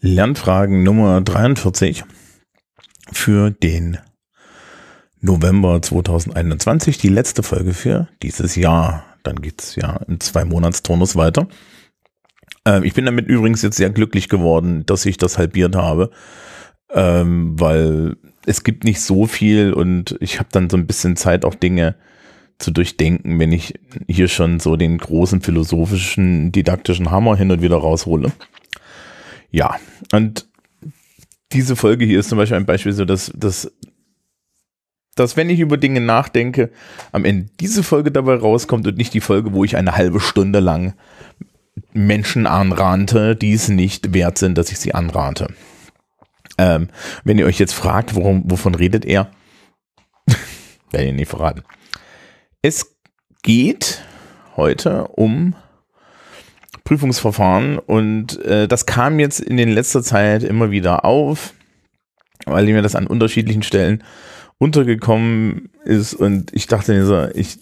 Lernfragen Nummer 43 für den November 2021, die letzte Folge für dieses Jahr. Dann geht's ja im Zwei-Monats-Turnus weiter. Ähm, ich bin damit übrigens jetzt sehr glücklich geworden, dass ich das halbiert habe, ähm, weil es gibt nicht so viel und ich habe dann so ein bisschen Zeit, auch Dinge zu durchdenken, wenn ich hier schon so den großen philosophischen, didaktischen Hammer hin und wieder raushole. Ja, und diese Folge hier ist zum Beispiel ein Beispiel so, dass, dass, dass wenn ich über Dinge nachdenke, am Ende diese Folge dabei rauskommt und nicht die Folge, wo ich eine halbe Stunde lang Menschen anrate, die es nicht wert sind, dass ich sie anrate. Ähm, wenn ihr euch jetzt fragt, worum, wovon redet er, werde ich nicht verraten. Es geht heute um Prüfungsverfahren und äh, das kam jetzt in den letzter Zeit immer wieder auf, weil mir das an unterschiedlichen Stellen untergekommen ist und ich dachte so, ich,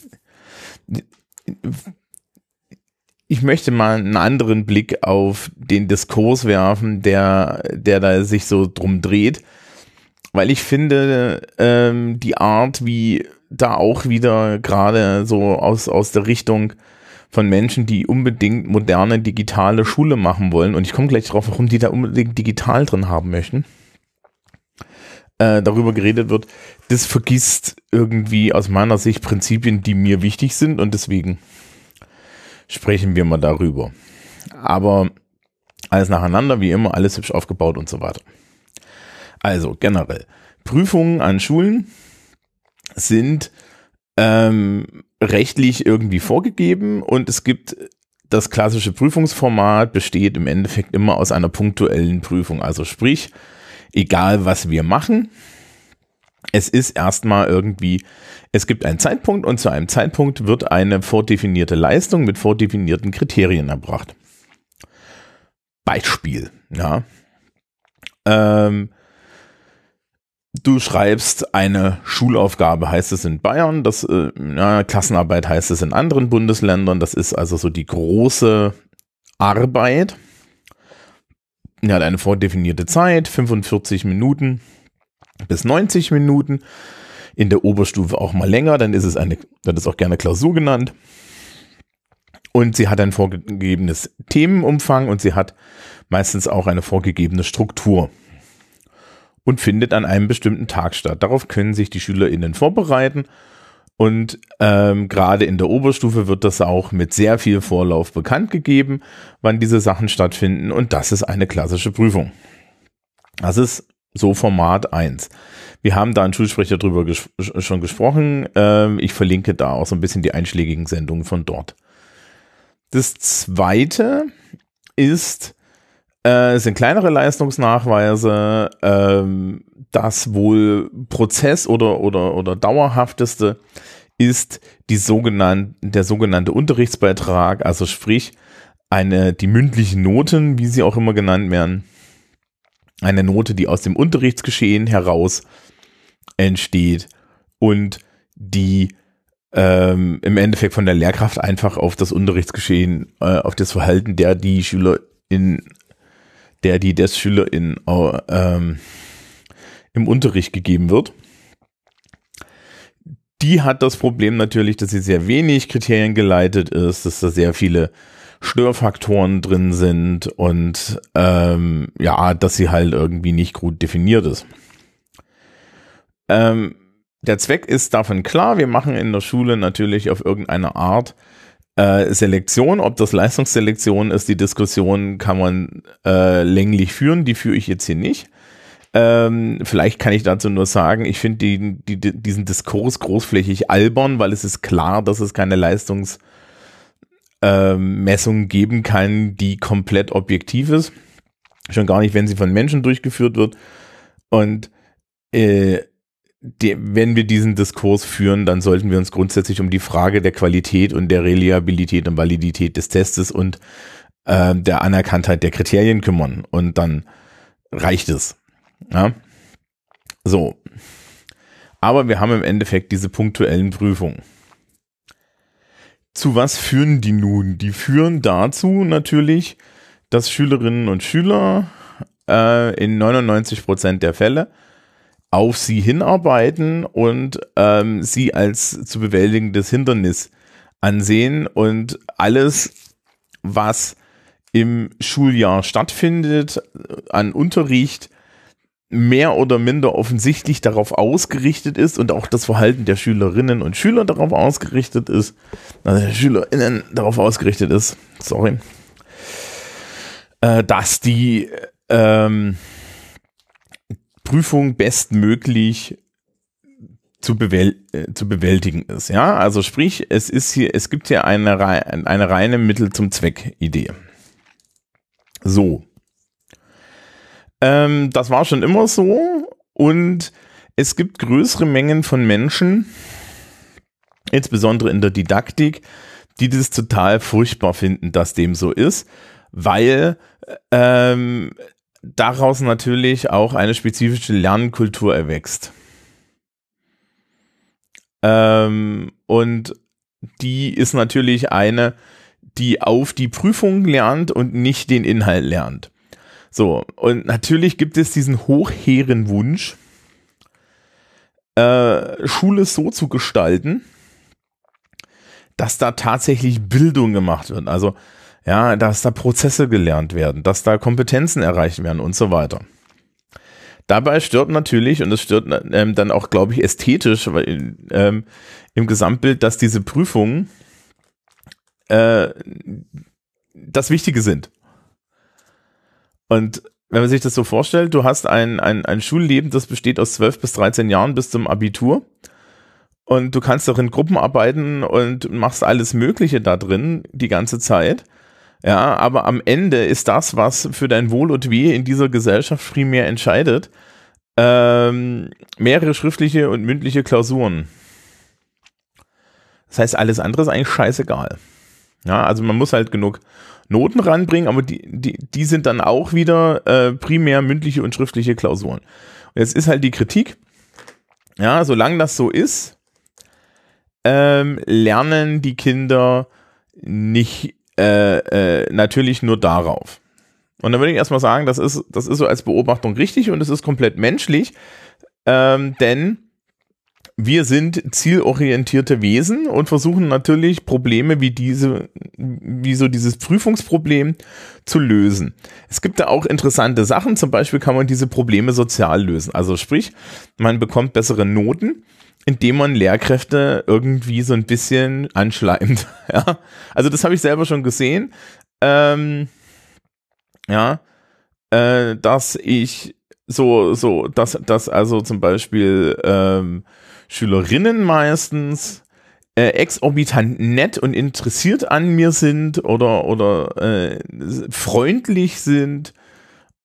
ich möchte mal einen anderen Blick auf den Diskurs werfen, der, der da sich so drum dreht, weil ich finde, ähm, die Art, wie da auch wieder gerade so aus, aus der Richtung von Menschen, die unbedingt moderne digitale Schule machen wollen. Und ich komme gleich drauf, warum die da unbedingt digital drin haben möchten. Äh, darüber geredet wird, das vergisst irgendwie aus meiner Sicht Prinzipien, die mir wichtig sind und deswegen sprechen wir mal darüber. Aber alles nacheinander, wie immer, alles hübsch aufgebaut und so weiter. Also generell, Prüfungen an Schulen sind ähm, rechtlich irgendwie vorgegeben und es gibt das klassische Prüfungsformat besteht im Endeffekt immer aus einer punktuellen Prüfung. Also sprich, egal was wir machen, es ist erstmal irgendwie, es gibt einen Zeitpunkt und zu einem Zeitpunkt wird eine vordefinierte Leistung mit vordefinierten Kriterien erbracht. Beispiel, ja. Ähm, Du schreibst eine Schulaufgabe, heißt es in Bayern, das äh, ja, Klassenarbeit heißt es in anderen Bundesländern. Das ist also so die große Arbeit. Die hat eine vordefinierte Zeit, 45 Minuten bis 90 Minuten. In der Oberstufe auch mal länger, dann ist es eine, dann ist auch gerne Klausur genannt. Und sie hat ein vorgegebenes Themenumfang und sie hat meistens auch eine vorgegebene Struktur und findet an einem bestimmten Tag statt. Darauf können sich die SchülerInnen vorbereiten und ähm, gerade in der Oberstufe wird das auch mit sehr viel Vorlauf bekannt gegeben, wann diese Sachen stattfinden und das ist eine klassische Prüfung. Das ist so Format 1. Wir haben da einen Schulsprecher drüber ges schon gesprochen. Ähm, ich verlinke da auch so ein bisschen die einschlägigen Sendungen von dort. Das zweite ist äh, sind kleinere Leistungsnachweise. Ähm, das wohl Prozess oder, oder, oder dauerhafteste ist die sogenannte, der sogenannte Unterrichtsbeitrag, also sprich eine, die mündlichen Noten, wie sie auch immer genannt werden. Eine Note, die aus dem Unterrichtsgeschehen heraus entsteht und die ähm, im Endeffekt von der Lehrkraft einfach auf das Unterrichtsgeschehen, äh, auf das Verhalten der die Schüler in der die des SchülerInnen ähm, im Unterricht gegeben wird. Die hat das Problem natürlich, dass sie sehr wenig Kriterien geleitet ist, dass da sehr viele Störfaktoren drin sind und ähm, ja, dass sie halt irgendwie nicht gut definiert ist. Ähm, der Zweck ist davon klar, wir machen in der Schule natürlich auf irgendeine Art äh, Selektion, ob das Leistungsselektion ist, die Diskussion kann man äh, länglich führen, die führe ich jetzt hier nicht. Ähm, vielleicht kann ich dazu nur sagen, ich finde die, die, diesen Diskurs großflächig albern, weil es ist klar, dass es keine Leistungsmessung ähm, geben kann, die komplett objektiv ist. Schon gar nicht, wenn sie von Menschen durchgeführt wird. Und äh, die, wenn wir diesen Diskurs führen, dann sollten wir uns grundsätzlich um die Frage der Qualität und der Reliabilität und Validität des Testes und äh, der Anerkanntheit der Kriterien kümmern. Und dann reicht es. Ja? So. Aber wir haben im Endeffekt diese punktuellen Prüfungen. Zu was führen die nun? Die führen dazu natürlich, dass Schülerinnen und Schüler äh, in 99 Prozent der Fälle auf sie hinarbeiten und ähm, sie als zu bewältigendes Hindernis ansehen und alles, was im Schuljahr stattfindet, an Unterricht, mehr oder minder offensichtlich darauf ausgerichtet ist und auch das Verhalten der Schülerinnen und Schüler darauf ausgerichtet ist, also SchülerInnen darauf ausgerichtet ist, sorry, äh, dass die ähm, Prüfung bestmöglich zu, bewäl äh, zu bewältigen ist. Ja, also sprich, es ist hier, es gibt hier eine, eine reine Mittel zum Zweck Idee. So. Ähm, das war schon immer so und es gibt größere Mengen von Menschen, insbesondere in der Didaktik, die das total furchtbar finden, dass dem so ist, weil ähm, daraus natürlich auch eine spezifische Lernkultur erwächst. Ähm, und die ist natürlich eine, die auf die Prüfung lernt und nicht den Inhalt lernt. So, und natürlich gibt es diesen hochhehren Wunsch, äh, Schule so zu gestalten, dass da tatsächlich Bildung gemacht wird. Also ja, dass da Prozesse gelernt werden, dass da Kompetenzen erreicht werden und so weiter. Dabei stört natürlich, und es stört ähm, dann auch, glaube ich, ästhetisch weil, ähm, im Gesamtbild, dass diese Prüfungen äh, das Wichtige sind. Und wenn man sich das so vorstellt, du hast ein, ein, ein Schulleben, das besteht aus 12 bis 13 Jahren bis zum Abitur. Und du kannst auch in Gruppen arbeiten und machst alles Mögliche da drin die ganze Zeit. Ja, aber am Ende ist das, was für dein Wohl und Weh in dieser Gesellschaft primär entscheidet, ähm, mehrere schriftliche und mündliche Klausuren. Das heißt, alles andere ist eigentlich scheißegal. Ja, also man muss halt genug Noten ranbringen, aber die, die, die sind dann auch wieder äh, primär mündliche und schriftliche Klausuren. Und jetzt ist halt die Kritik, ja, solange das so ist, ähm, lernen die Kinder nicht äh, äh, natürlich nur darauf. Und dann würde ich erstmal sagen, das ist, das ist so als Beobachtung richtig und es ist komplett menschlich, ähm, denn wir sind zielorientierte Wesen und versuchen natürlich Probleme wie diese, wie so dieses Prüfungsproblem zu lösen. Es gibt da auch interessante Sachen, zum Beispiel kann man diese Probleme sozial lösen. Also sprich, man bekommt bessere Noten indem man Lehrkräfte irgendwie so ein bisschen anschleimt. Ja, also das habe ich selber schon gesehen. Ähm, ja, äh, dass ich so, so, dass, dass also zum Beispiel ähm, Schülerinnen meistens äh, exorbitant nett und interessiert an mir sind oder, oder äh, freundlich sind.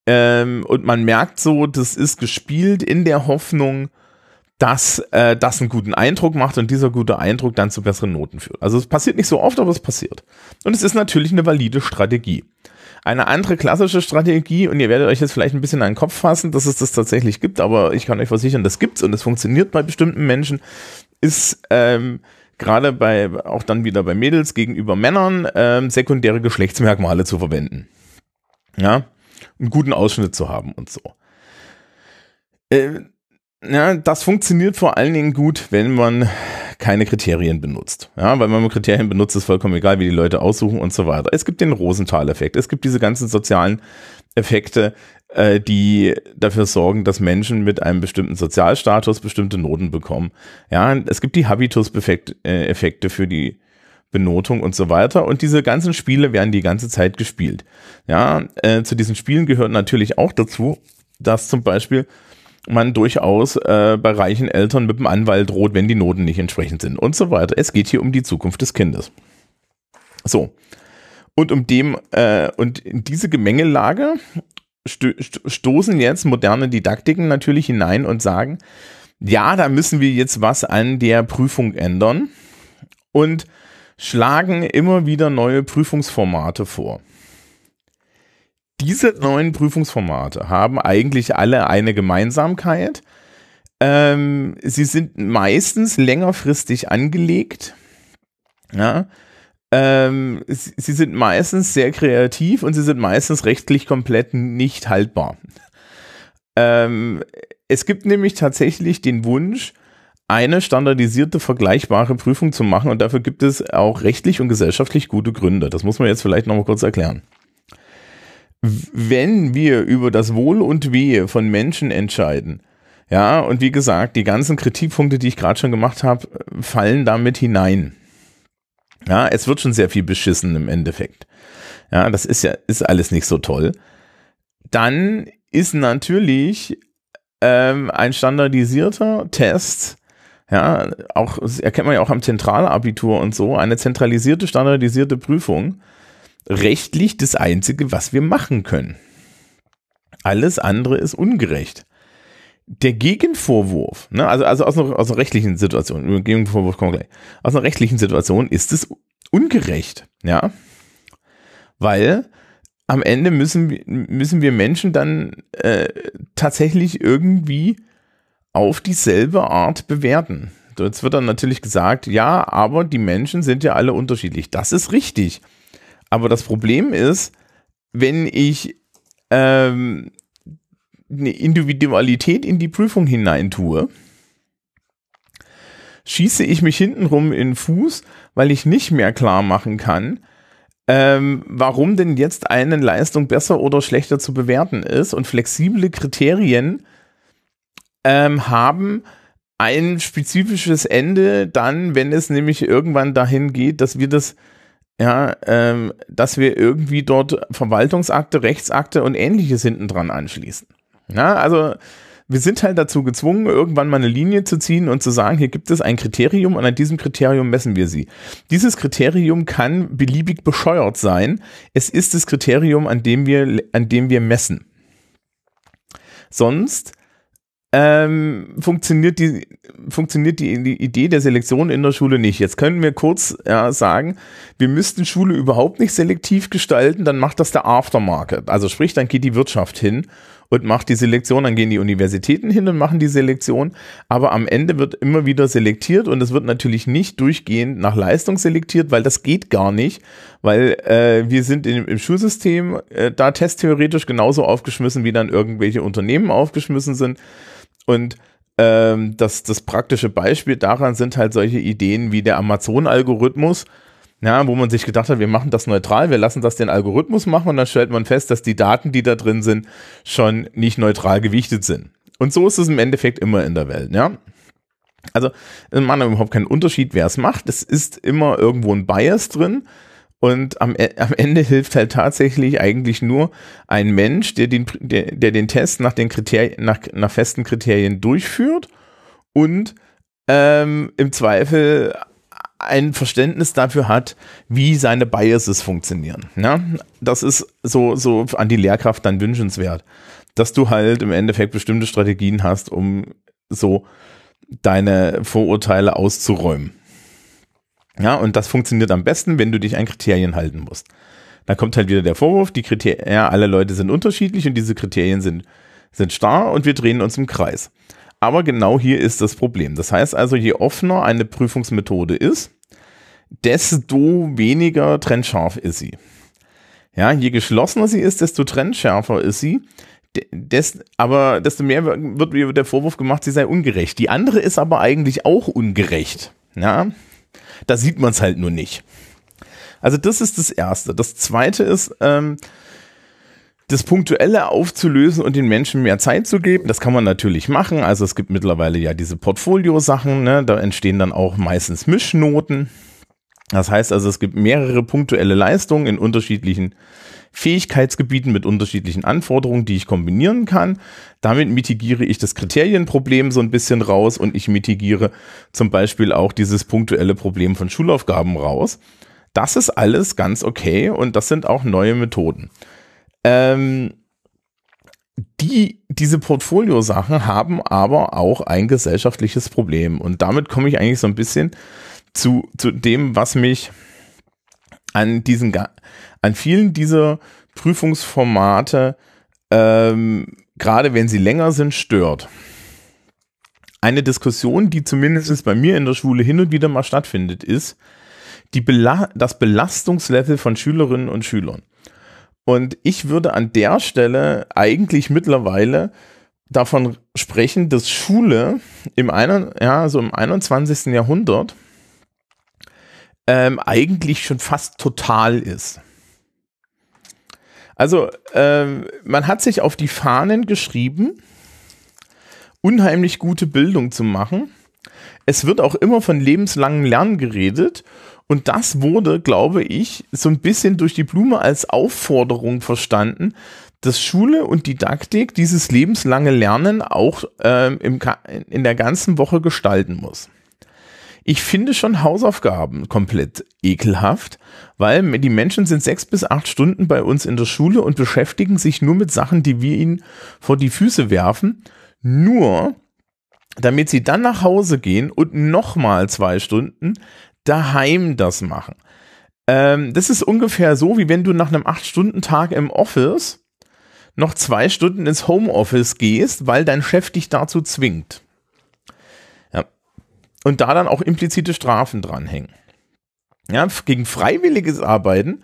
Ähm, und man merkt so, das ist gespielt in der Hoffnung, dass äh, das einen guten Eindruck macht und dieser gute Eindruck dann zu besseren Noten führt. Also es passiert nicht so oft, aber es passiert. Und es ist natürlich eine valide Strategie. Eine andere klassische Strategie, und ihr werdet euch jetzt vielleicht ein bisschen an den Kopf fassen, dass es das tatsächlich gibt, aber ich kann euch versichern, das gibt's und es funktioniert bei bestimmten Menschen, ist ähm, gerade bei, auch dann wieder bei Mädels gegenüber Männern, ähm, sekundäre Geschlechtsmerkmale zu verwenden. Ja, einen guten Ausschnitt zu haben und so. Äh, ja, das funktioniert vor allen Dingen gut, wenn man keine Kriterien benutzt. Ja, weil wenn man Kriterien benutzt, ist vollkommen egal, wie die Leute aussuchen und so weiter. Es gibt den Rosenthal-Effekt. Es gibt diese ganzen sozialen Effekte, äh, die dafür sorgen, dass Menschen mit einem bestimmten Sozialstatus bestimmte Noten bekommen. Ja, es gibt die Habitus-Effekte für die Benotung und so weiter. Und diese ganzen Spiele werden die ganze Zeit gespielt. Ja, äh, zu diesen Spielen gehört natürlich auch dazu, dass zum Beispiel man durchaus äh, bei reichen Eltern mit dem Anwalt droht, wenn die Noten nicht entsprechend sind und so weiter. Es geht hier um die Zukunft des Kindes. So. Und um dem, äh, und in diese Gemengelage sto stoßen jetzt moderne Didaktiken natürlich hinein und sagen, ja, da müssen wir jetzt was an der Prüfung ändern und schlagen immer wieder neue Prüfungsformate vor diese neuen Prüfungsformate haben eigentlich alle eine Gemeinsamkeit. Ähm, sie sind meistens längerfristig angelegt. Ja, ähm, sie, sie sind meistens sehr kreativ und sie sind meistens rechtlich komplett nicht haltbar. Ähm, es gibt nämlich tatsächlich den Wunsch, eine standardisierte, vergleichbare Prüfung zu machen und dafür gibt es auch rechtlich und gesellschaftlich gute Gründe. Das muss man jetzt vielleicht nochmal kurz erklären. Wenn wir über das Wohl und Wehe von Menschen entscheiden, ja, und wie gesagt, die ganzen Kritikpunkte, die ich gerade schon gemacht habe, fallen damit hinein. Ja, es wird schon sehr viel beschissen im Endeffekt. Ja, das ist ja, ist alles nicht so toll. Dann ist natürlich ähm, ein standardisierter Test, ja, auch, das erkennt man ja auch am Zentralabitur und so, eine zentralisierte, standardisierte Prüfung, rechtlich das Einzige, was wir machen können. Alles andere ist ungerecht. Der Gegenvorwurf, ne, also, also aus, einer, aus einer rechtlichen Situation, Gegenvorwurf kommen gleich, aus einer rechtlichen Situation ist es ungerecht, ja, weil am Ende müssen, müssen wir Menschen dann äh, tatsächlich irgendwie auf dieselbe Art bewerten. Jetzt wird dann natürlich gesagt, ja, aber die Menschen sind ja alle unterschiedlich. Das ist richtig. Aber das Problem ist, wenn ich ähm, eine Individualität in die Prüfung hineintue, schieße ich mich hintenrum in den Fuß, weil ich nicht mehr klar machen kann, ähm, warum denn jetzt eine Leistung besser oder schlechter zu bewerten ist. Und flexible Kriterien ähm, haben ein spezifisches Ende dann, wenn es nämlich irgendwann dahin geht, dass wir das, ja, ähm, dass wir irgendwie dort Verwaltungsakte, Rechtsakte und ähnliches hinten dran anschließen. Ja, also wir sind halt dazu gezwungen, irgendwann mal eine Linie zu ziehen und zu sagen, hier gibt es ein Kriterium und an diesem Kriterium messen wir sie. Dieses Kriterium kann beliebig bescheuert sein. Es ist das Kriterium, an dem wir, an dem wir messen. Sonst ähm, funktioniert, die, funktioniert die, die Idee der Selektion in der Schule nicht. Jetzt können wir kurz ja, sagen, wir müssten Schule überhaupt nicht selektiv gestalten, dann macht das der Aftermarket. Also sprich, dann geht die Wirtschaft hin und macht die Selektion, dann gehen die Universitäten hin und machen die Selektion, aber am Ende wird immer wieder selektiert und es wird natürlich nicht durchgehend nach Leistung selektiert, weil das geht gar nicht, weil äh, wir sind in, im Schulsystem äh, da testtheoretisch genauso aufgeschmissen, wie dann irgendwelche Unternehmen aufgeschmissen sind und ähm, das, das praktische Beispiel daran sind halt solche Ideen wie der Amazon-Algorithmus, ja, wo man sich gedacht hat, wir machen das neutral, wir lassen das den Algorithmus machen und dann stellt man fest, dass die Daten, die da drin sind, schon nicht neutral gewichtet sind. Und so ist es im Endeffekt immer in der Welt, ja. Also, man hat überhaupt keinen Unterschied, wer es macht. Es ist immer irgendwo ein Bias drin. Und am, e, am Ende hilft halt tatsächlich eigentlich nur ein Mensch, der den, der, der den Test nach den Kriterien, nach, nach festen Kriterien durchführt und ähm, im Zweifel ein Verständnis dafür hat, wie seine Biases funktionieren. Ja? Das ist so, so an die Lehrkraft dann wünschenswert, dass du halt im Endeffekt bestimmte Strategien hast, um so deine Vorurteile auszuräumen. Ja, und das funktioniert am besten, wenn du dich an Kriterien halten musst. Dann kommt halt wieder der Vorwurf, die Kriterien, ja, alle Leute sind unterschiedlich und diese Kriterien sind, sind starr und wir drehen uns im Kreis. Aber genau hier ist das Problem. Das heißt also, je offener eine Prüfungsmethode ist, desto weniger trennscharf ist sie. Ja, je geschlossener sie ist, desto trennschärfer ist sie. Des, aber desto mehr wird mir der Vorwurf gemacht, sie sei ungerecht. Die andere ist aber eigentlich auch ungerecht. Ja, da sieht man es halt nur nicht. Also das ist das Erste. Das Zweite ist, ähm, das Punktuelle aufzulösen und den Menschen mehr Zeit zu geben, das kann man natürlich machen. Also es gibt mittlerweile ja diese Portfolio-Sachen, ne? da entstehen dann auch meistens Mischnoten. Das heißt also, es gibt mehrere punktuelle Leistungen in unterschiedlichen Fähigkeitsgebieten mit unterschiedlichen Anforderungen, die ich kombinieren kann. Damit mitigiere ich das Kriterienproblem so ein bisschen raus und ich mitigiere zum Beispiel auch dieses punktuelle Problem von Schulaufgaben raus. Das ist alles ganz okay und das sind auch neue Methoden. Ähm, die, diese Portfolio-Sachen haben aber auch ein gesellschaftliches Problem. Und damit komme ich eigentlich so ein bisschen zu, zu dem, was mich an diesen, an vielen dieser Prüfungsformate, ähm, gerade wenn sie länger sind, stört. Eine Diskussion, die zumindest bei mir in der Schule hin und wieder mal stattfindet, ist, die Bela das Belastungslevel von Schülerinnen und Schülern. Und ich würde an der Stelle eigentlich mittlerweile davon sprechen, dass Schule im, einen, ja, so im 21. Jahrhundert ähm, eigentlich schon fast total ist. Also ähm, man hat sich auf die Fahnen geschrieben, unheimlich gute Bildung zu machen. Es wird auch immer von lebenslangem Lernen geredet und das wurde, glaube ich, so ein bisschen durch die Blume als Aufforderung verstanden, dass Schule und Didaktik dieses lebenslange Lernen auch ähm, im, in der ganzen Woche gestalten muss. Ich finde schon Hausaufgaben komplett ekelhaft, weil die Menschen sind sechs bis acht Stunden bei uns in der Schule und beschäftigen sich nur mit Sachen, die wir ihnen vor die Füße werfen, nur damit sie dann nach Hause gehen und nochmal zwei Stunden daheim das machen. Ähm, das ist ungefähr so, wie wenn du nach einem acht Stunden Tag im Office noch zwei Stunden ins Homeoffice gehst, weil dein Chef dich dazu zwingt. Und da dann auch implizite Strafen dranhängen. Ja, gegen freiwilliges Arbeiten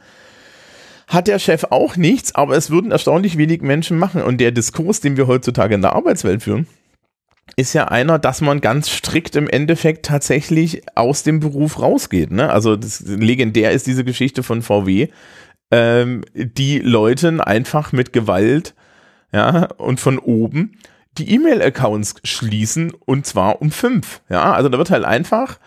hat der Chef auch nichts, aber es würden erstaunlich wenig Menschen machen. Und der Diskurs, den wir heutzutage in der Arbeitswelt führen, ist ja einer, dass man ganz strikt im Endeffekt tatsächlich aus dem Beruf rausgeht. Ne? Also das, legendär ist diese Geschichte von VW, ähm, die Leuten einfach mit Gewalt ja, und von oben die E-Mail-Accounts schließen und zwar um fünf. Ja, also da wird halt einfach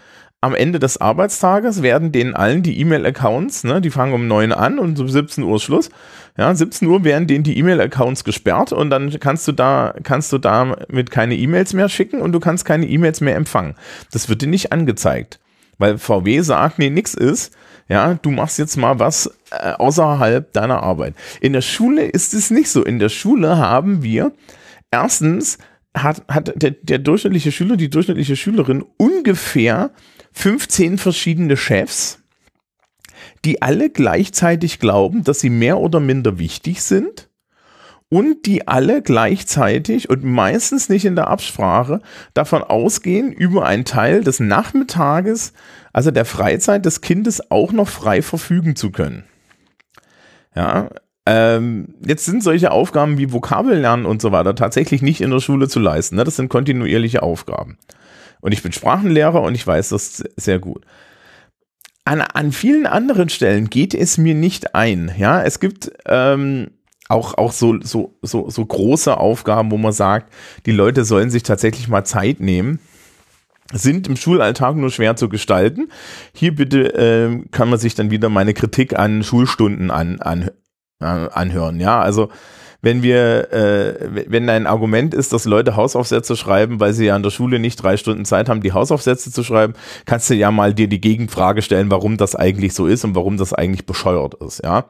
am Ende des Arbeitstages werden denen allen die E-Mail-Accounts, ne, die fangen um neun an und um 17 Uhr Schluss. Ja, 17 Uhr werden denen die E-Mail-Accounts gesperrt und dann kannst du da, kannst du damit keine E-Mails mehr schicken und du kannst keine E-Mails mehr empfangen. Das wird dir nicht angezeigt. Weil VW sagt, nee, nix ist, ja, du machst jetzt mal was äh, außerhalb deiner Arbeit. In der Schule ist es nicht so. In der Schule haben wir erstens hat, hat der, der durchschnittliche Schüler, die durchschnittliche Schülerin ungefähr 15 verschiedene Chefs, die alle gleichzeitig glauben, dass sie mehr oder minder wichtig sind und die alle gleichzeitig und meistens nicht in der Absprache davon ausgehen, über einen Teil des Nachmittages, also der Freizeit des Kindes, auch noch frei verfügen zu können. Ja, ähm, jetzt sind solche Aufgaben wie Vokabellernen und so weiter tatsächlich nicht in der Schule zu leisten. Ne? Das sind kontinuierliche Aufgaben. Und ich bin Sprachenlehrer und ich weiß das sehr gut. An, an vielen anderen Stellen geht es mir nicht ein. Ja, es gibt ähm, auch, auch so, so, so, so große Aufgaben, wo man sagt, die Leute sollen sich tatsächlich mal Zeit nehmen sind im Schulalltag nur schwer zu gestalten. Hier bitte äh, kann man sich dann wieder meine Kritik an Schulstunden an, an, anhören. Ja, also wenn wir, äh, wenn ein Argument ist, dass Leute Hausaufsätze schreiben, weil sie ja an der Schule nicht drei Stunden Zeit haben, die Hausaufsätze zu schreiben, kannst du ja mal dir die Gegenfrage stellen, warum das eigentlich so ist und warum das eigentlich bescheuert ist, ja.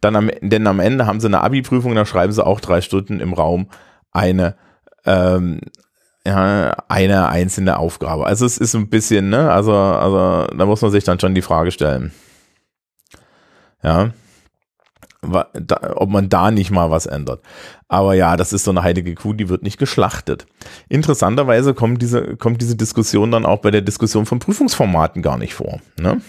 Dann am, denn am Ende haben sie eine Abi-Prüfung, da schreiben sie auch drei Stunden im Raum eine, ähm, ja, eine einzelne Aufgabe. Also es ist ein bisschen, ne, also, also da muss man sich dann schon die Frage stellen. Ja ob man da nicht mal was ändert. Aber ja, das ist so eine heilige Kuh, die wird nicht geschlachtet. Interessanterweise kommt diese, kommt diese Diskussion dann auch bei der Diskussion von Prüfungsformaten gar nicht vor. Ne?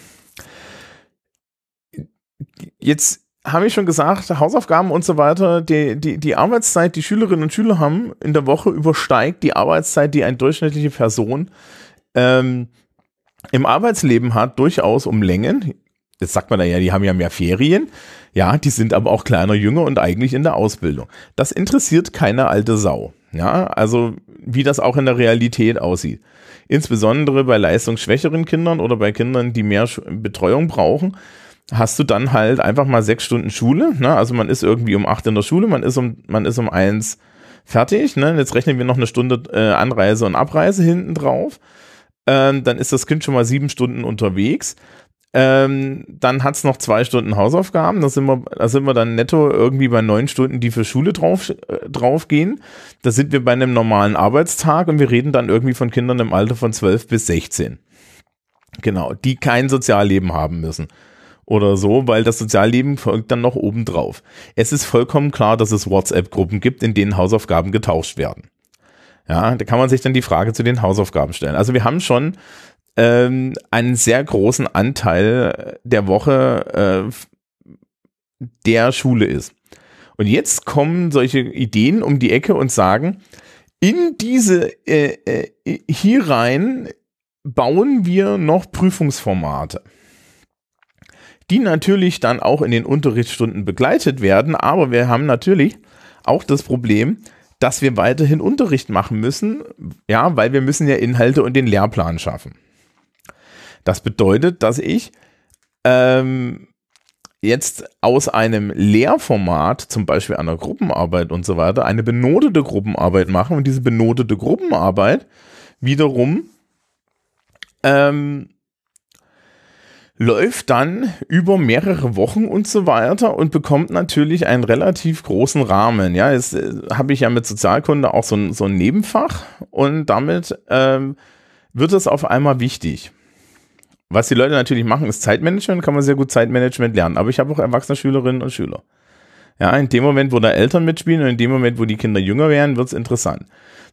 Jetzt habe ich schon gesagt, Hausaufgaben und so weiter, die, die, die Arbeitszeit, die Schülerinnen und Schüler haben in der Woche übersteigt die Arbeitszeit, die eine durchschnittliche Person ähm, im Arbeitsleben hat, durchaus um Längen. Jetzt sagt man ja, die haben ja mehr Ferien. Ja, die sind aber auch kleiner, jünger und eigentlich in der Ausbildung. Das interessiert keine alte Sau. Ja, also wie das auch in der Realität aussieht. Insbesondere bei leistungsschwächeren Kindern oder bei Kindern, die mehr Betreuung brauchen, hast du dann halt einfach mal sechs Stunden Schule. Ne? Also man ist irgendwie um acht in der Schule, man ist um, man ist um eins fertig. Ne? Jetzt rechnen wir noch eine Stunde äh, Anreise und Abreise hinten drauf. Ähm, dann ist das Kind schon mal sieben Stunden unterwegs. Ähm, dann hat es noch zwei Stunden Hausaufgaben. Da sind, wir, da sind wir dann netto irgendwie bei neun Stunden, die für Schule drauf, äh, drauf gehen. Da sind wir bei einem normalen Arbeitstag und wir reden dann irgendwie von Kindern im Alter von 12 bis 16. Genau, die kein Sozialleben haben müssen. Oder so, weil das Sozialleben folgt dann noch oben drauf. Es ist vollkommen klar, dass es WhatsApp-Gruppen gibt, in denen Hausaufgaben getauscht werden. Ja, da kann man sich dann die Frage zu den Hausaufgaben stellen. Also wir haben schon ähm, einen sehr großen Anteil der Woche äh, der Schule ist. Und jetzt kommen solche Ideen um die Ecke und sagen, in diese äh, äh, hier rein bauen wir noch Prüfungsformate, die natürlich dann auch in den Unterrichtsstunden begleitet werden, aber wir haben natürlich auch das Problem, dass wir weiterhin Unterricht machen müssen, ja, weil wir müssen ja Inhalte und den Lehrplan schaffen. Das bedeutet, dass ich ähm, jetzt aus einem Lehrformat, zum Beispiel einer Gruppenarbeit und so weiter, eine benotete Gruppenarbeit machen und diese benotete Gruppenarbeit wiederum ähm, läuft dann über mehrere Wochen und so weiter und bekommt natürlich einen relativ großen Rahmen. Ja, jetzt äh, habe ich ja mit Sozialkunde auch so ein, so ein Nebenfach und damit ähm, wird es auf einmal wichtig. Was die Leute natürlich machen, ist Zeitmanagement, kann man sehr gut Zeitmanagement lernen. Aber ich habe auch erwachsene Schülerinnen und Schüler. Ja, in dem Moment, wo da Eltern mitspielen und in dem Moment, wo die Kinder jünger werden, wird es interessant.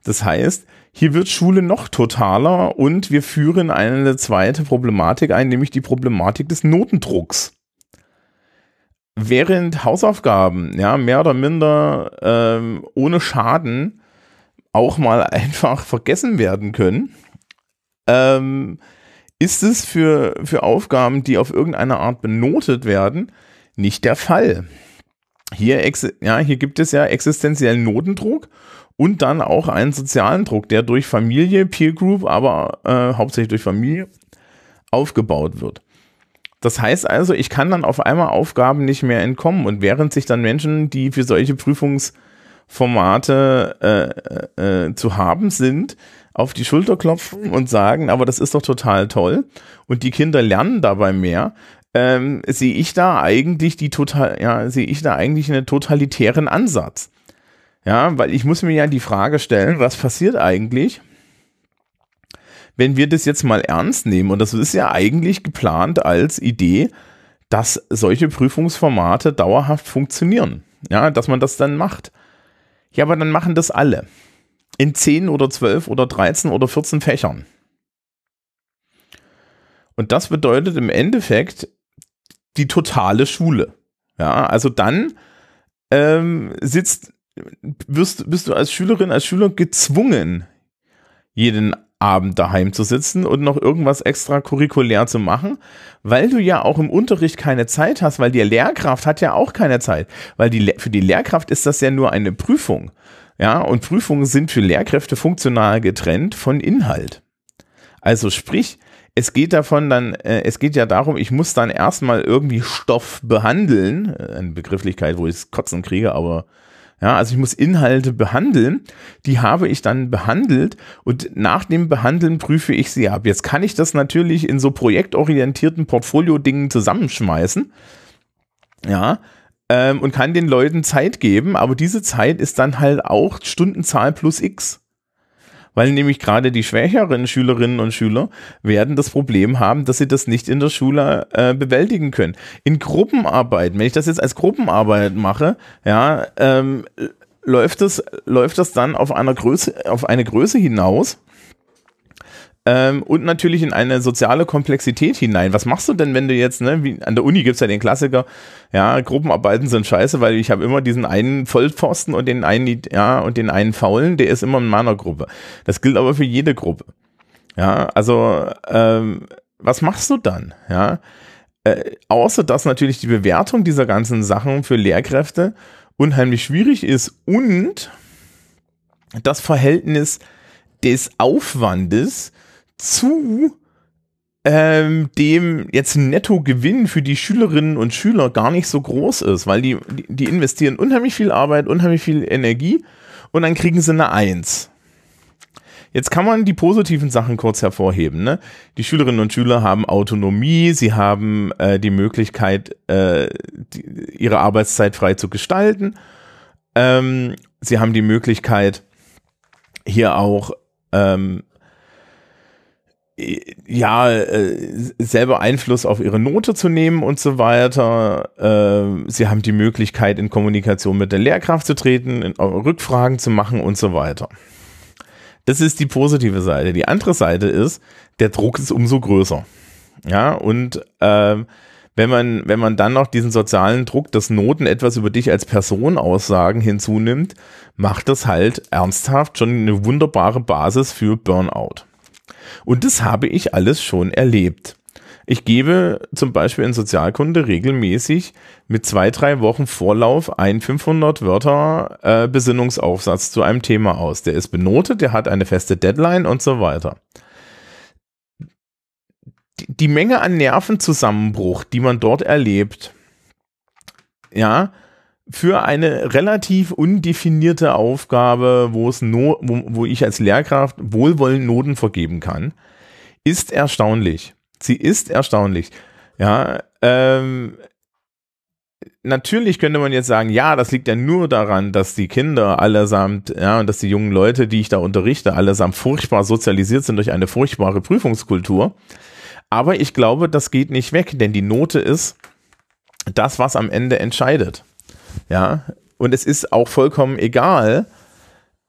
Das heißt, hier wird Schule noch totaler und wir führen eine zweite Problematik ein, nämlich die Problematik des Notendrucks. Während Hausaufgaben, ja, mehr oder minder ähm, ohne Schaden auch mal einfach vergessen werden können, ähm, ist es für, für Aufgaben, die auf irgendeine Art benotet werden, nicht der Fall. Hier, ja, hier gibt es ja existenziellen Notendruck und dann auch einen sozialen Druck, der durch Familie, Peer Group, aber äh, hauptsächlich durch Familie aufgebaut wird. Das heißt also, ich kann dann auf einmal Aufgaben nicht mehr entkommen und während sich dann Menschen, die für solche Prüfungsformate äh, äh, zu haben sind, auf die Schulter klopfen und sagen, aber das ist doch total toll und die Kinder lernen dabei mehr, ähm, sehe ich da eigentlich die total, ja, sehe ich da eigentlich einen totalitären Ansatz. Ja, weil ich muss mir ja die Frage stellen, was passiert eigentlich, wenn wir das jetzt mal ernst nehmen? Und das ist ja eigentlich geplant als Idee, dass solche Prüfungsformate dauerhaft funktionieren. Ja, dass man das dann macht. Ja, aber dann machen das alle in 10 oder 12 oder 13 oder 14 Fächern. Und das bedeutet im Endeffekt die totale Schule. Ja, also dann ähm, sitzt, wirst, bist du als Schülerin, als Schüler gezwungen, jeden Abend daheim zu sitzen und noch irgendwas extracurriculär zu machen, weil du ja auch im Unterricht keine Zeit hast, weil die Lehrkraft hat ja auch keine Zeit, weil die, für die Lehrkraft ist das ja nur eine Prüfung. Ja, und Prüfungen sind für Lehrkräfte funktional getrennt von Inhalt. Also sprich, es geht davon dann, äh, es geht ja darum, ich muss dann erstmal irgendwie Stoff behandeln, äh, eine Begrifflichkeit, wo ich es kotzen kriege, aber ja, also ich muss Inhalte behandeln, die habe ich dann behandelt und nach dem Behandeln prüfe ich sie ab. Jetzt kann ich das natürlich in so projektorientierten Portfolio-Dingen zusammenschmeißen. Ja, ähm, und kann den Leuten Zeit geben, aber diese Zeit ist dann halt auch Stundenzahl plus X. Weil nämlich gerade die schwächeren Schülerinnen und Schüler werden das Problem haben, dass sie das nicht in der Schule äh, bewältigen können. In Gruppenarbeit, wenn ich das jetzt als Gruppenarbeit mache, ja, ähm, läuft das, läuft das dann auf einer Größe, auf eine Größe hinaus, ähm, und natürlich in eine soziale Komplexität hinein. Was machst du denn, wenn du jetzt, ne, wie an der Uni gibt's ja den Klassiker, ja, Gruppenarbeiten sind scheiße, weil ich habe immer diesen einen Vollpfosten und den einen, ja, und den einen Faulen, der ist immer in meiner Gruppe. Das gilt aber für jede Gruppe. Ja, also ähm, was machst du dann? Ja, äh, außer dass natürlich die Bewertung dieser ganzen Sachen für Lehrkräfte unheimlich schwierig ist und das Verhältnis des Aufwandes zu ähm, dem jetzt Nettogewinn für die Schülerinnen und Schüler gar nicht so groß ist, weil die, die, investieren unheimlich viel Arbeit, unheimlich viel Energie und dann kriegen sie eine Eins. Jetzt kann man die positiven Sachen kurz hervorheben. Ne? Die Schülerinnen und Schüler haben Autonomie, sie haben äh, die Möglichkeit, äh, die, ihre Arbeitszeit frei zu gestalten. Ähm, sie haben die Möglichkeit, hier auch ähm, ja, äh, selber Einfluss auf ihre Note zu nehmen und so weiter. Äh, sie haben die Möglichkeit, in Kommunikation mit der Lehrkraft zu treten, in, Rückfragen zu machen und so weiter. Das ist die positive Seite. Die andere Seite ist, der Druck ist umso größer. Ja, und ähm, wenn man, wenn man dann noch diesen sozialen Druck, dass Noten etwas über dich als Person aussagen, hinzunimmt, macht das halt ernsthaft schon eine wunderbare Basis für Burnout. Und das habe ich alles schon erlebt. Ich gebe zum Beispiel in Sozialkunde regelmäßig mit zwei, drei Wochen Vorlauf ein 500 Wörter äh, Besinnungsaufsatz zu einem Thema aus. Der ist benotet, der hat eine feste Deadline und so weiter. Die Menge an Nervenzusammenbruch, die man dort erlebt, ja, für eine relativ undefinierte Aufgabe, wo es no, wo, wo ich als Lehrkraft wohlwollend Noten vergeben kann, ist erstaunlich. Sie ist erstaunlich. Ja, ähm, natürlich könnte man jetzt sagen, ja, das liegt ja nur daran, dass die Kinder allesamt, ja, und dass die jungen Leute, die ich da unterrichte, allesamt furchtbar sozialisiert sind durch eine furchtbare Prüfungskultur. Aber ich glaube, das geht nicht weg, denn die Note ist das, was am Ende entscheidet. Ja, und es ist auch vollkommen egal,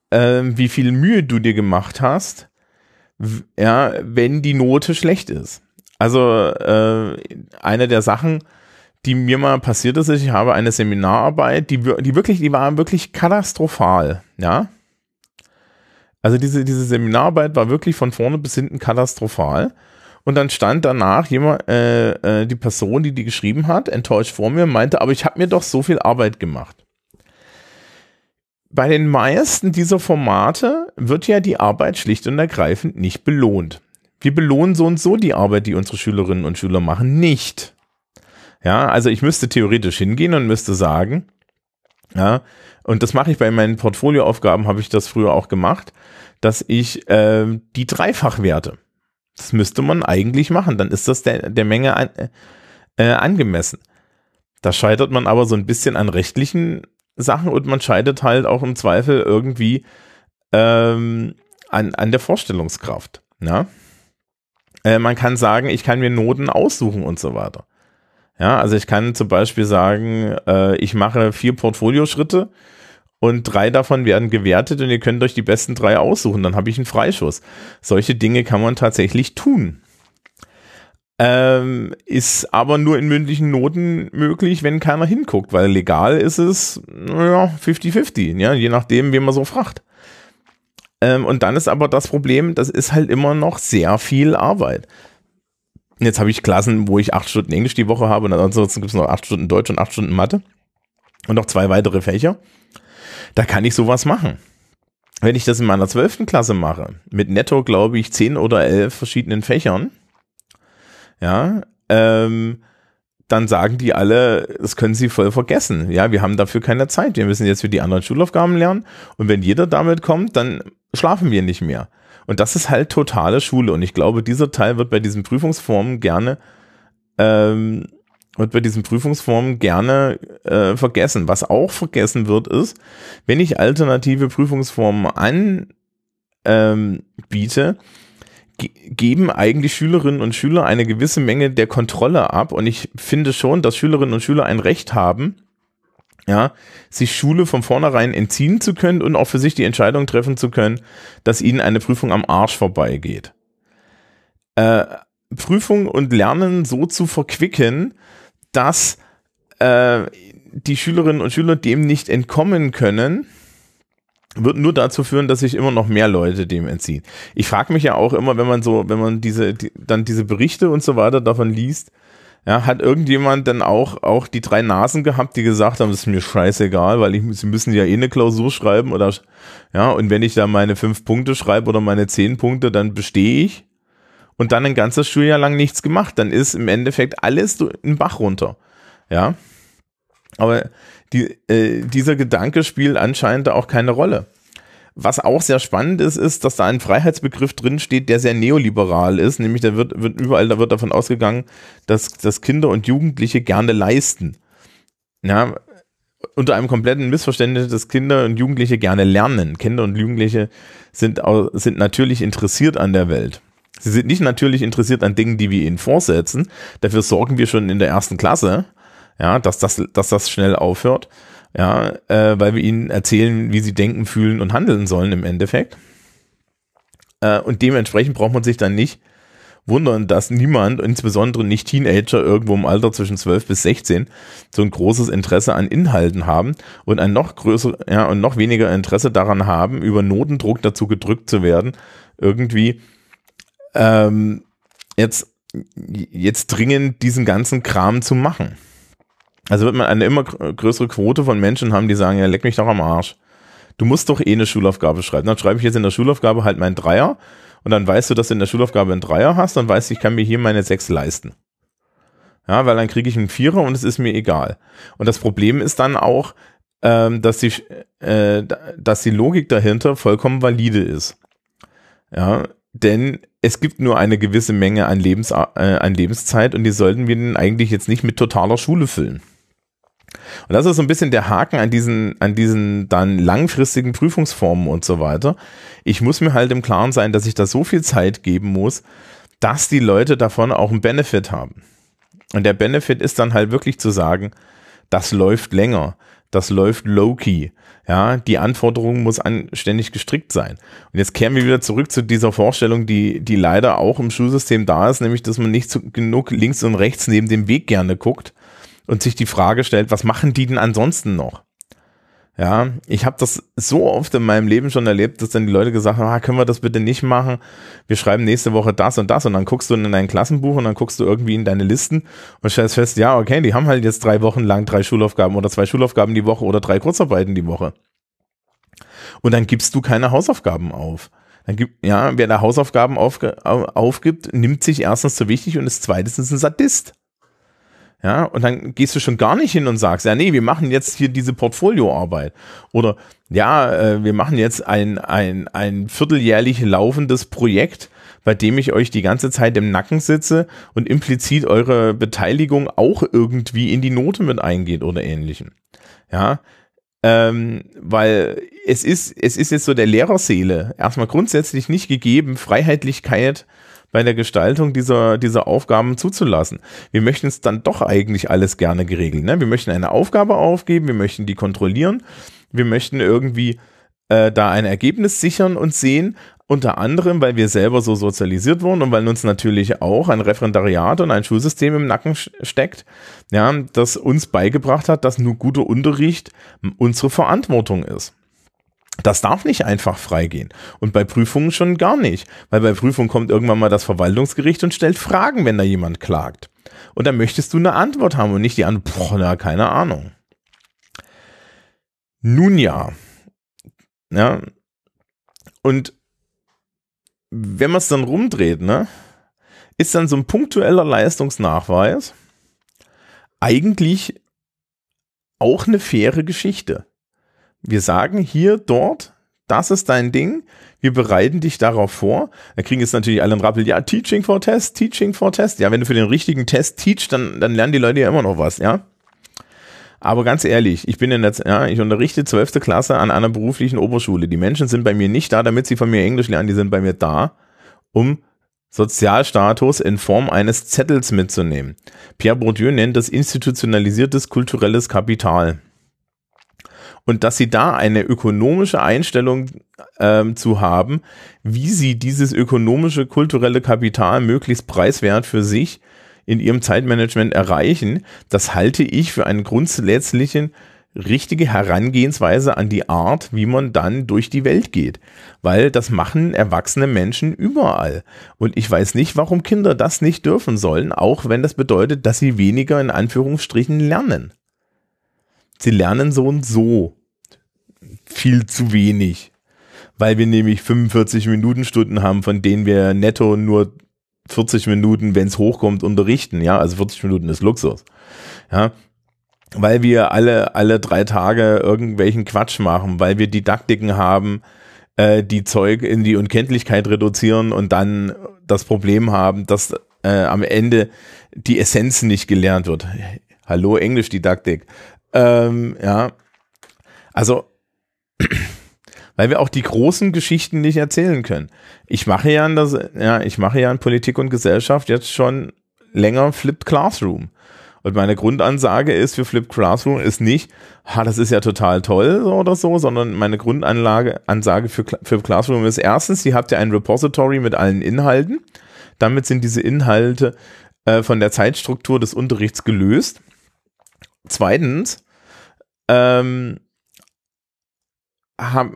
äh, wie viel Mühe du dir gemacht hast, ja, wenn die Note schlecht ist. Also äh, eine der Sachen, die mir mal passiert ist, ich habe eine Seminararbeit, die, die wirklich, die war wirklich katastrophal, ja. Also diese, diese Seminararbeit war wirklich von vorne bis hinten katastrophal. Und dann stand danach jemand, äh, äh, die Person, die die geschrieben hat, enttäuscht vor mir, meinte, aber ich habe mir doch so viel Arbeit gemacht. Bei den meisten dieser Formate wird ja die Arbeit schlicht und ergreifend nicht belohnt. Wir belohnen so und so die Arbeit, die unsere Schülerinnen und Schüler machen, nicht. Ja, also ich müsste theoretisch hingehen und müsste sagen, ja, und das mache ich bei meinen Portfolioaufgaben, habe ich das früher auch gemacht, dass ich äh, die dreifach werte. Das müsste man eigentlich machen, dann ist das der, der Menge an, äh, angemessen. Da scheitert man aber so ein bisschen an rechtlichen Sachen und man scheitert halt auch im Zweifel irgendwie ähm, an, an der Vorstellungskraft. Ja? Äh, man kann sagen, ich kann mir Noten aussuchen und so weiter. Ja, also ich kann zum Beispiel sagen, äh, ich mache vier Portfolioschritte und drei davon werden gewertet und ihr könnt euch die besten drei aussuchen, dann habe ich einen Freischuss. Solche Dinge kann man tatsächlich tun. Ähm, ist aber nur in mündlichen Noten möglich, wenn keiner hinguckt, weil legal ist es, naja, 50-50, ja, je nachdem, wen man so fragt. Ähm, und dann ist aber das Problem, das ist halt immer noch sehr viel Arbeit. Jetzt habe ich Klassen, wo ich acht Stunden Englisch die Woche habe und ansonsten gibt es noch acht Stunden Deutsch und acht Stunden Mathe und noch zwei weitere Fächer. Da kann ich sowas machen. Wenn ich das in meiner zwölften Klasse mache, mit netto, glaube ich, zehn oder elf verschiedenen Fächern, ja, ähm, dann sagen die alle, das können sie voll vergessen. Ja, wir haben dafür keine Zeit. Wir müssen jetzt für die anderen Schulaufgaben lernen. Und wenn jeder damit kommt, dann schlafen wir nicht mehr. Und das ist halt totale Schule. Und ich glaube, dieser Teil wird bei diesen Prüfungsformen gerne, ähm, wird bei diesen Prüfungsformen gerne äh, vergessen. Was auch vergessen wird, ist, wenn ich alternative Prüfungsformen anbiete, ähm, geben eigentlich Schülerinnen und Schüler eine gewisse Menge der Kontrolle ab. Und ich finde schon, dass Schülerinnen und Schüler ein Recht haben, ja, sich Schule von vornherein entziehen zu können und auch für sich die Entscheidung treffen zu können, dass ihnen eine Prüfung am Arsch vorbeigeht. Äh, Prüfung und Lernen so zu verquicken, dass äh, die Schülerinnen und Schüler dem nicht entkommen können, wird nur dazu führen, dass sich immer noch mehr Leute dem entziehen. Ich frage mich ja auch immer, wenn man so, wenn man diese, die, dann diese Berichte und so weiter davon liest, ja, hat irgendjemand dann auch, auch die drei Nasen gehabt, die gesagt haben, das ist mir scheißegal, weil ich, sie müssen ja eh eine Klausur schreiben oder, ja, und wenn ich da meine fünf Punkte schreibe oder meine zehn Punkte, dann bestehe ich und dann ein ganzes Schuljahr lang nichts gemacht, dann ist im Endeffekt alles ein Bach runter, ja. Aber die, äh, dieser Gedanke spielt anscheinend auch keine Rolle. Was auch sehr spannend ist, ist, dass da ein Freiheitsbegriff drin steht, der sehr neoliberal ist, nämlich da wird, wird überall, da wird davon ausgegangen, dass, dass Kinder und Jugendliche gerne leisten. Ja, unter einem kompletten Missverständnis, dass Kinder und Jugendliche gerne lernen. Kinder und Jugendliche sind, sind natürlich interessiert an der Welt. Sie sind nicht natürlich interessiert an Dingen, die wir ihnen vorsetzen. Dafür sorgen wir schon in der ersten Klasse, ja, dass das, dass das schnell aufhört ja, äh, weil wir ihnen erzählen, wie sie denken, fühlen und handeln sollen im Endeffekt. Äh, und dementsprechend braucht man sich dann nicht wundern, dass niemand, insbesondere nicht Teenager irgendwo im Alter zwischen 12 bis 16, so ein großes Interesse an Inhalten haben und ein noch größer, ja, und noch weniger Interesse daran haben, über Notendruck dazu gedrückt zu werden, irgendwie ähm, jetzt, jetzt dringend diesen ganzen Kram zu machen. Also wird man eine immer größere Quote von Menschen haben, die sagen, ja, leck mich doch am Arsch. Du musst doch eh eine Schulaufgabe schreiben. Dann schreibe ich jetzt in der Schulaufgabe halt meinen Dreier und dann weißt du, dass du in der Schulaufgabe einen Dreier hast, dann weißt du, ich kann mir hier meine sechs leisten. Ja, weil dann kriege ich einen Vierer und es ist mir egal. Und das Problem ist dann auch, ähm, dass, die, äh, dass die Logik dahinter vollkommen valide ist. Ja, denn es gibt nur eine gewisse Menge an, Lebens, äh, an Lebenszeit und die sollten wir eigentlich jetzt nicht mit totaler Schule füllen. Und das ist so ein bisschen der Haken an diesen, an diesen dann langfristigen Prüfungsformen und so weiter. Ich muss mir halt im Klaren sein, dass ich da so viel Zeit geben muss, dass die Leute davon auch einen Benefit haben. Und der Benefit ist dann halt wirklich zu sagen, das läuft länger, das läuft low-key. Ja, die Anforderung muss anständig gestrickt sein. Und jetzt kehren wir wieder zurück zu dieser Vorstellung, die, die leider auch im Schulsystem da ist, nämlich, dass man nicht so genug links und rechts neben dem Weg gerne guckt, und sich die Frage stellt, was machen die denn ansonsten noch? Ja, ich habe das so oft in meinem Leben schon erlebt, dass dann die Leute gesagt haben, ah, können wir das bitte nicht machen? Wir schreiben nächste Woche das und das und dann guckst du in dein Klassenbuch und dann guckst du irgendwie in deine Listen und stellst fest, ja, okay, die haben halt jetzt drei Wochen lang drei Schulaufgaben oder zwei Schulaufgaben die Woche oder drei Kurzarbeiten die Woche. Und dann gibst du keine Hausaufgaben auf. Dann gibt, ja, wer da Hausaufgaben aufge, aufgibt, nimmt sich erstens zu wichtig und ist zweitens ein Sadist. Ja, und dann gehst du schon gar nicht hin und sagst, ja, nee, wir machen jetzt hier diese Portfolioarbeit. Oder ja, äh, wir machen jetzt ein, ein, ein vierteljährlich laufendes Projekt, bei dem ich euch die ganze Zeit im Nacken sitze und implizit eure Beteiligung auch irgendwie in die Note mit eingeht oder ähnlichem. Ja, ähm, weil es ist, es ist jetzt so der Lehrerseele erstmal grundsätzlich nicht gegeben, Freiheitlichkeit bei der Gestaltung dieser, dieser Aufgaben zuzulassen. Wir möchten es dann doch eigentlich alles gerne geregelt. Ne? Wir möchten eine Aufgabe aufgeben, wir möchten die kontrollieren, wir möchten irgendwie äh, da ein Ergebnis sichern und sehen, unter anderem, weil wir selber so sozialisiert wurden und weil uns natürlich auch ein Referendariat und ein Schulsystem im Nacken steckt, ja, das uns beigebracht hat, dass nur guter Unterricht unsere Verantwortung ist. Das darf nicht einfach freigehen. Und bei Prüfungen schon gar nicht. Weil bei Prüfungen kommt irgendwann mal das Verwaltungsgericht und stellt Fragen, wenn da jemand klagt. Und dann möchtest du eine Antwort haben und nicht die Antwort, boah, na, keine Ahnung. Nun ja. Ja. Und wenn man es dann rumdreht, ne, ist dann so ein punktueller Leistungsnachweis eigentlich auch eine faire Geschichte. Wir sagen hier, dort, das ist dein Ding. Wir bereiten dich darauf vor. Da kriegen jetzt natürlich alle einen Rappel, ja, Teaching for Test, Teaching for Test. Ja, wenn du für den richtigen Test teach, dann, dann lernen die Leute ja immer noch was, ja. Aber ganz ehrlich, ich bin in der, ja, ich unterrichte 12. Klasse an einer beruflichen Oberschule. Die Menschen sind bei mir nicht da, damit sie von mir Englisch lernen, die sind bei mir da, um Sozialstatus in Form eines Zettels mitzunehmen. Pierre Bourdieu nennt das institutionalisiertes kulturelles Kapital und dass sie da eine ökonomische Einstellung ähm, zu haben, wie sie dieses ökonomische, kulturelle Kapital möglichst preiswert für sich in ihrem Zeitmanagement erreichen, das halte ich für einen grundsätzlichen richtige Herangehensweise an die Art, wie man dann durch die Welt geht. Weil das machen erwachsene Menschen überall. Und ich weiß nicht, warum Kinder das nicht dürfen sollen, auch wenn das bedeutet, dass sie weniger in Anführungsstrichen lernen. Sie lernen so und so viel zu wenig, weil wir nämlich 45 Minuten Stunden haben, von denen wir netto nur 40 Minuten, wenn es hochkommt, unterrichten. Ja, also 40 Minuten ist Luxus. Ja, weil wir alle, alle drei Tage irgendwelchen Quatsch machen, weil wir Didaktiken haben, äh, die Zeug in die Unkenntlichkeit reduzieren und dann das Problem haben, dass äh, am Ende die Essenz nicht gelernt wird. Hallo Englischdidaktik. Ähm, ja, also, weil wir auch die großen Geschichten nicht erzählen können. Ich mache ja in das, ja, ich mache ja in Politik und Gesellschaft jetzt schon länger Flipped Classroom. Und meine Grundansage ist für Flip Classroom ist nicht, ha, das ist ja total toll oder so, sondern meine Grundanlage, Ansage für Flip Classroom ist erstens, ihr habt ja ein Repository mit allen Inhalten. Damit sind diese Inhalte äh, von der Zeitstruktur des Unterrichts gelöst. Zweitens, ähm, haben,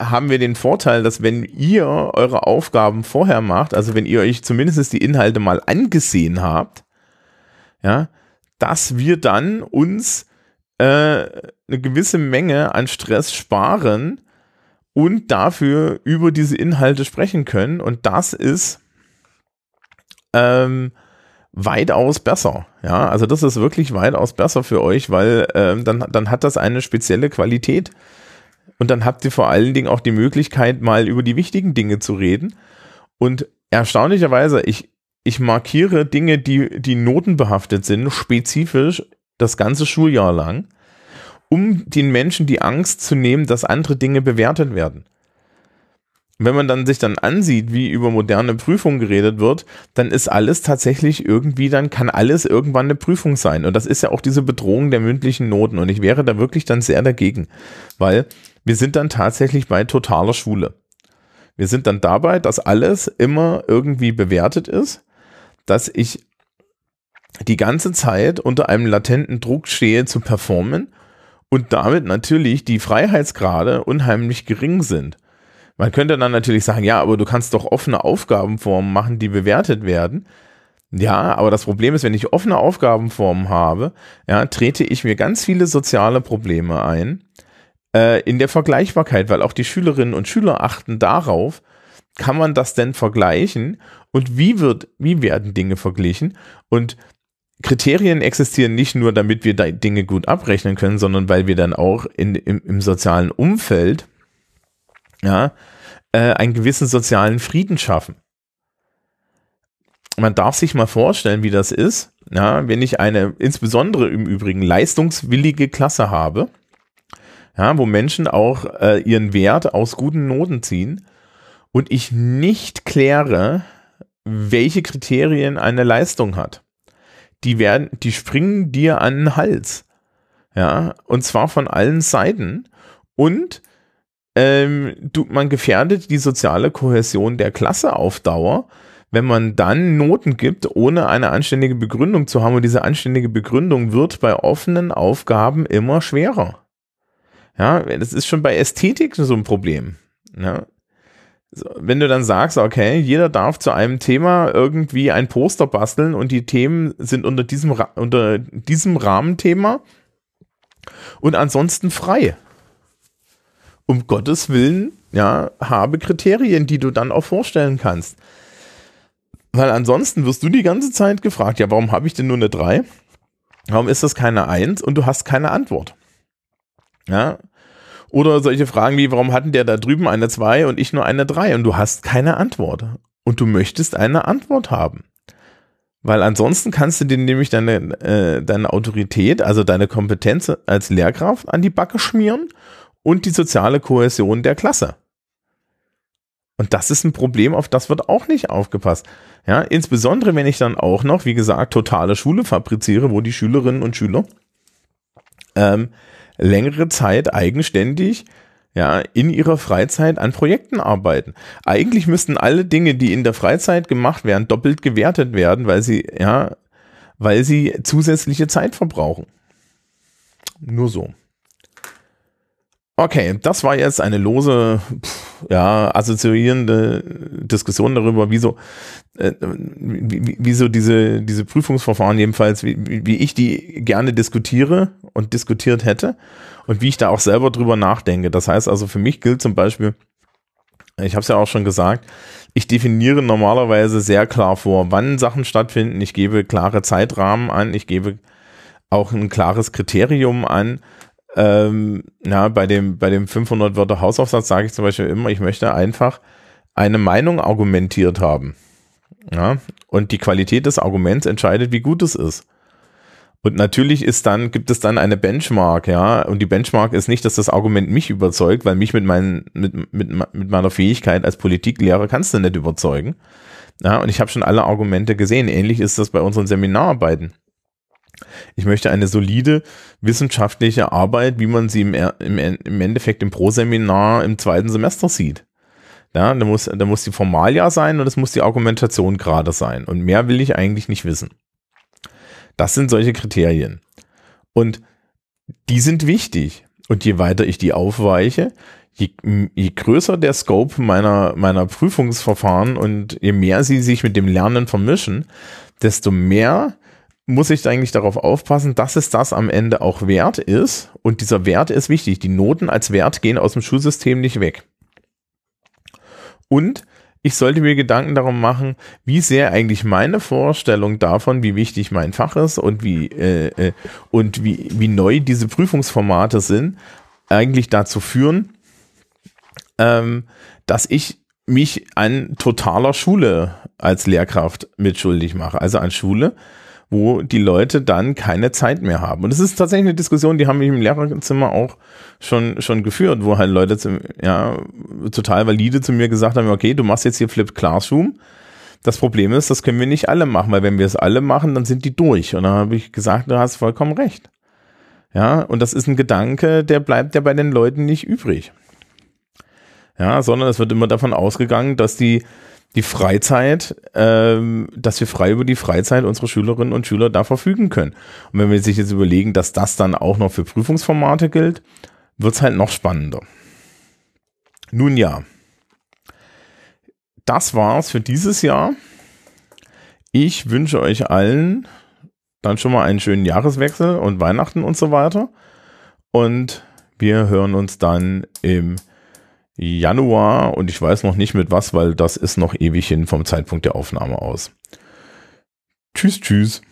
haben wir den Vorteil, dass wenn ihr eure Aufgaben vorher macht, also wenn ihr euch zumindest die Inhalte mal angesehen habt, ja, dass wir dann uns äh, eine gewisse Menge an Stress sparen und dafür über diese Inhalte sprechen können. Und das ist ähm, weitaus besser. Ja, also das ist wirklich weitaus besser für euch, weil ähm, dann, dann hat das eine spezielle Qualität. Und dann habt ihr vor allen Dingen auch die Möglichkeit, mal über die wichtigen Dinge zu reden. Und erstaunlicherweise, ich, ich markiere Dinge, die, die notenbehaftet sind, spezifisch das ganze Schuljahr lang, um den Menschen die Angst zu nehmen, dass andere Dinge bewertet werden. Wenn man dann sich dann ansieht, wie über moderne Prüfungen geredet wird, dann ist alles tatsächlich irgendwie, dann kann alles irgendwann eine Prüfung sein. Und das ist ja auch diese Bedrohung der mündlichen Noten. Und ich wäre da wirklich dann sehr dagegen, weil wir sind dann tatsächlich bei totaler Schule. Wir sind dann dabei, dass alles immer irgendwie bewertet ist dass ich die ganze Zeit unter einem latenten Druck stehe zu performen und damit natürlich die Freiheitsgrade unheimlich gering sind. Man könnte dann natürlich sagen, ja, aber du kannst doch offene Aufgabenformen machen, die bewertet werden. Ja, aber das Problem ist, wenn ich offene Aufgabenformen habe, ja, trete ich mir ganz viele soziale Probleme ein äh, in der Vergleichbarkeit, weil auch die Schülerinnen und Schüler achten darauf, kann man das denn vergleichen und wie wird, wie werden Dinge verglichen? Und Kriterien existieren nicht nur, damit wir Dinge gut abrechnen können, sondern weil wir dann auch in, im, im sozialen Umfeld ja, äh, einen gewissen sozialen Frieden schaffen. Man darf sich mal vorstellen, wie das ist, ja, wenn ich eine insbesondere im Übrigen leistungswillige Klasse habe, ja, wo Menschen auch äh, ihren Wert aus guten Noten ziehen und ich nicht kläre, welche Kriterien eine Leistung hat. Die werden, die springen dir an den Hals. Ja, und zwar von allen Seiten. Und ähm, du, man gefährdet die soziale Kohäsion der Klasse auf Dauer, wenn man dann Noten gibt, ohne eine anständige Begründung zu haben. Und diese anständige Begründung wird bei offenen Aufgaben immer schwerer. Ja, das ist schon bei Ästhetik so ein Problem. Ja, wenn du dann sagst, okay, jeder darf zu einem Thema irgendwie ein Poster basteln und die Themen sind unter diesem, unter diesem Rahmenthema und ansonsten frei. Um Gottes Willen, ja, habe Kriterien, die du dann auch vorstellen kannst. Weil ansonsten wirst du die ganze Zeit gefragt, ja, warum habe ich denn nur eine 3? Warum ist das keine 1? Und du hast keine Antwort. Ja, oder solche Fragen wie, warum hatten der da drüben eine 2 und ich nur eine 3 und du hast keine Antwort. Und du möchtest eine Antwort haben. Weil ansonsten kannst du dir nämlich deine, äh, deine Autorität, also deine Kompetenz als Lehrkraft an die Backe schmieren und die soziale Kohäsion der Klasse. Und das ist ein Problem, auf das wird auch nicht aufgepasst. Ja, insbesondere wenn ich dann auch noch, wie gesagt, totale Schule fabriziere, wo die Schülerinnen und Schüler ähm, längere Zeit eigenständig ja, in ihrer Freizeit an Projekten arbeiten. Eigentlich müssten alle Dinge, die in der Freizeit gemacht werden, doppelt gewertet werden, weil sie, ja, weil sie zusätzliche Zeit verbrauchen. Nur so. Okay, das war jetzt eine lose, pff, ja, assoziierende Diskussion darüber, wieso, äh, wie, wieso diese, diese Prüfungsverfahren jedenfalls, wie, wie ich die gerne diskutiere und diskutiert hätte und wie ich da auch selber drüber nachdenke. Das heißt also, für mich gilt zum Beispiel, ich habe es ja auch schon gesagt, ich definiere normalerweise sehr klar vor, wann Sachen stattfinden. Ich gebe klare Zeitrahmen an, ich gebe auch ein klares Kriterium an ähm, ja, bei dem, bei dem 500 Wörter Hausaufsatz sage ich zum Beispiel immer, ich möchte einfach eine Meinung argumentiert haben. Ja, und die Qualität des Arguments entscheidet, wie gut es ist. Und natürlich ist dann, gibt es dann eine Benchmark, ja. Und die Benchmark ist nicht, dass das Argument mich überzeugt, weil mich mit, meinen, mit, mit, mit meiner Fähigkeit als Politiklehrer kannst du nicht überzeugen. Ja, und ich habe schon alle Argumente gesehen. Ähnlich ist das bei unseren Seminararbeiten. Ich möchte eine solide wissenschaftliche Arbeit, wie man sie im, im, im Endeffekt im Pro-Seminar im zweiten Semester sieht. Ja, da muss, da muss die Formalia sein und es muss die Argumentation gerade sein. Und mehr will ich eigentlich nicht wissen. Das sind solche Kriterien. Und die sind wichtig. Und je weiter ich die aufweiche, je, je größer der Scope meiner, meiner Prüfungsverfahren und je mehr sie sich mit dem Lernen vermischen, desto mehr muss ich eigentlich darauf aufpassen, dass es das am Ende auch wert ist. Und dieser Wert ist wichtig. Die Noten als Wert gehen aus dem Schulsystem nicht weg. Und ich sollte mir Gedanken darum machen, wie sehr eigentlich meine Vorstellung davon, wie wichtig mein Fach ist und wie, äh, äh, und wie, wie neu diese Prüfungsformate sind, eigentlich dazu führen, ähm, dass ich mich an totaler Schule als Lehrkraft mitschuldig mache. Also an Schule, wo die Leute dann keine Zeit mehr haben. Und es ist tatsächlich eine Diskussion, die haben wir im Lehrerzimmer auch schon, schon geführt, wo halt Leute zu, ja, total valide zu mir gesagt haben, okay, du machst jetzt hier Flipped Classroom. Das Problem ist, das können wir nicht alle machen, weil wenn wir es alle machen, dann sind die durch. Und dann habe ich gesagt, du hast vollkommen recht. Ja, und das ist ein Gedanke, der bleibt ja bei den Leuten nicht übrig. Ja, sondern es wird immer davon ausgegangen, dass die die Freizeit, ähm, dass wir frei über die Freizeit unserer Schülerinnen und Schüler da verfügen können. Und wenn wir sich jetzt überlegen, dass das dann auch noch für Prüfungsformate gilt, wird es halt noch spannender. Nun ja, das war's für dieses Jahr. Ich wünsche euch allen dann schon mal einen schönen Jahreswechsel und Weihnachten und so weiter. Und wir hören uns dann im Januar und ich weiß noch nicht mit was, weil das ist noch ewig hin vom Zeitpunkt der Aufnahme aus. Tschüss, tschüss.